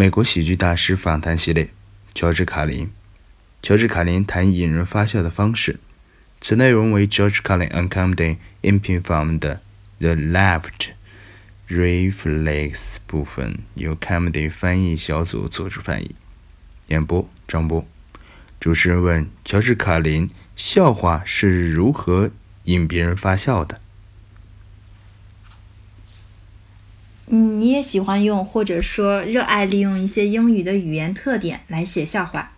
美国喜剧大师访谈系列，乔治·卡林。乔治·卡林谈引人发笑的方式。此内容为 George Carlin on Comedy 音频访的 The Left Reflex 部分，由 Comedy 翻译小组做出翻译。演播：张波。主持人问：乔治·卡林，笑话是如何引别人发笑的？嗯，你也喜欢用或者说热爱利用一些英语的语言特点来写笑话，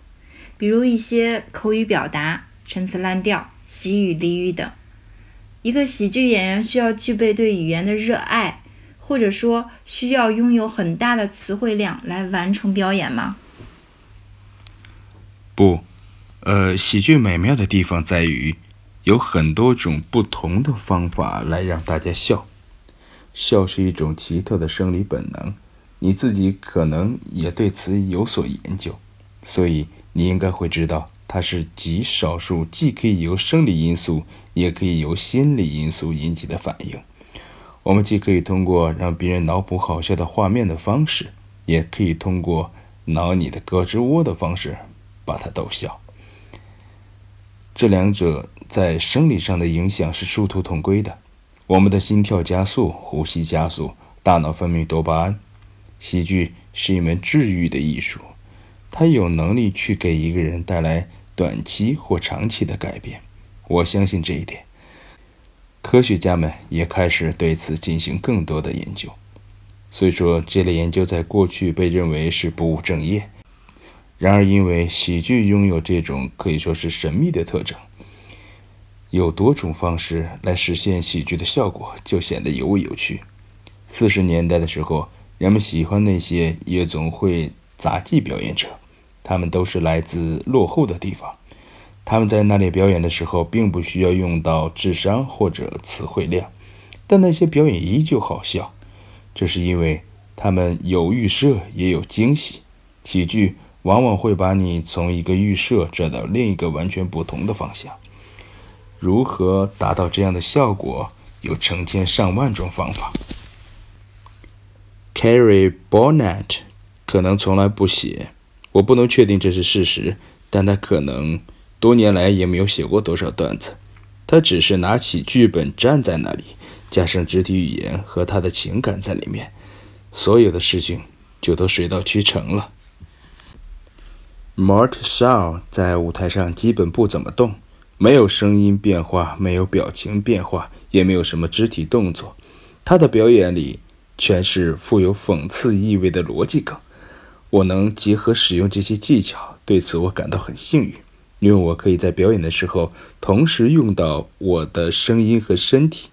比如一些口语表达、陈词滥调、习语俚语等。一个喜剧演员需要具备对语言的热爱，或者说需要拥有很大的词汇量来完成表演吗？不，呃，喜剧美妙的地方在于有很多种不同的方法来让大家笑。笑是一种奇特的生理本能，你自己可能也对此有所研究，所以你应该会知道，它是极少数既可以由生理因素，也可以由心理因素引起的反应。我们既可以通过让别人脑补好笑的画面的方式，也可以通过挠你的胳肢窝的方式把它逗笑。这两者在生理上的影响是殊途同归的。我们的心跳加速，呼吸加速，大脑分泌多巴胺。喜剧是一门治愈的艺术，它有能力去给一个人带来短期或长期的改变。我相信这一点。科学家们也开始对此进行更多的研究。虽说这类研究在过去被认为是不务正业，然而因为喜剧拥有这种可以说是神秘的特征。有多种方式来实现喜剧的效果，就显得尤为有趣。四十年代的时候，人们喜欢那些夜总会杂技表演者，他们都是来自落后的地方。他们在那里表演的时候，并不需要用到智商或者词汇量，但那些表演依旧好笑。这是因为他们有预设，也有惊喜。喜剧往往会把你从一个预设拽到另一个完全不同的方向。如何达到这样的效果？有成千上万种方法。Carrie Bonnet 可能从来不写，我不能确定这是事实，但他可能多年来也没有写过多少段子。他只是拿起剧本站在那里，加上肢体语言和他的情感在里面，所有的事情就都水到渠成了。Mort Shaw 在舞台上基本不怎么动。没有声音变化，没有表情变化，也没有什么肢体动作。他的表演里全是富有讽刺意味的逻辑梗。我能结合使用这些技巧，对此我感到很幸运，因为我可以在表演的时候同时用到我的声音和身体。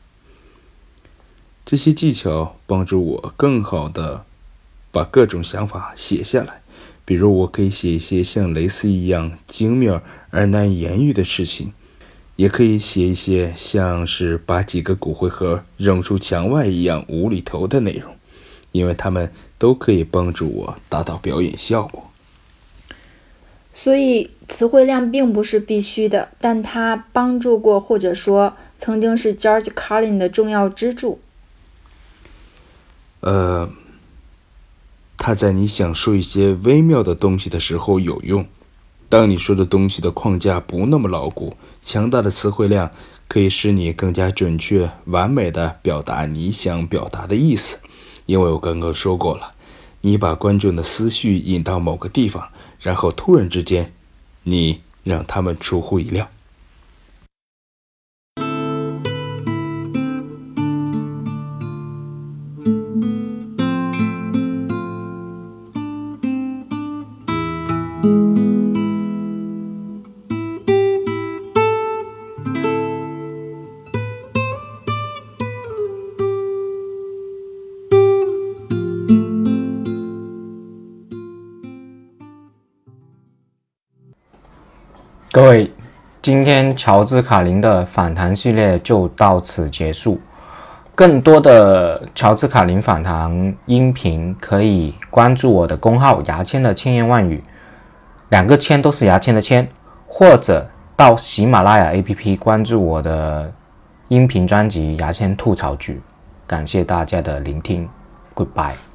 这些技巧帮助我更好地把各种想法写下来。比如，我可以写一些像蕾丝一样精妙而难以言喻的事情。也可以写一些像是把几个骨灰盒扔出墙外一样无厘头的内容，因为他们都可以帮助我达到表演效果。所以词汇量并不是必须的，但它帮助过或者说曾经是 George Carlin 的重要支柱。呃，它在你想说一些微妙的东西的时候有用。当你说的东西的框架不那么牢固，强大的词汇量可以使你更加准确、完美的表达你想表达的意思。因为我刚刚说过了，你把观众的思绪引到某个地方，然后突然之间，你让他们出乎意料。各位，今天乔治卡林的访谈系列就到此结束。更多的乔治卡林访谈音频，可以关注我的公号“牙签的千言万语”，两个“签”都是牙签的“签”，或者到喜马拉雅 APP 关注我的音频专辑《牙签吐槽局》。感谢大家的聆听，Goodbye。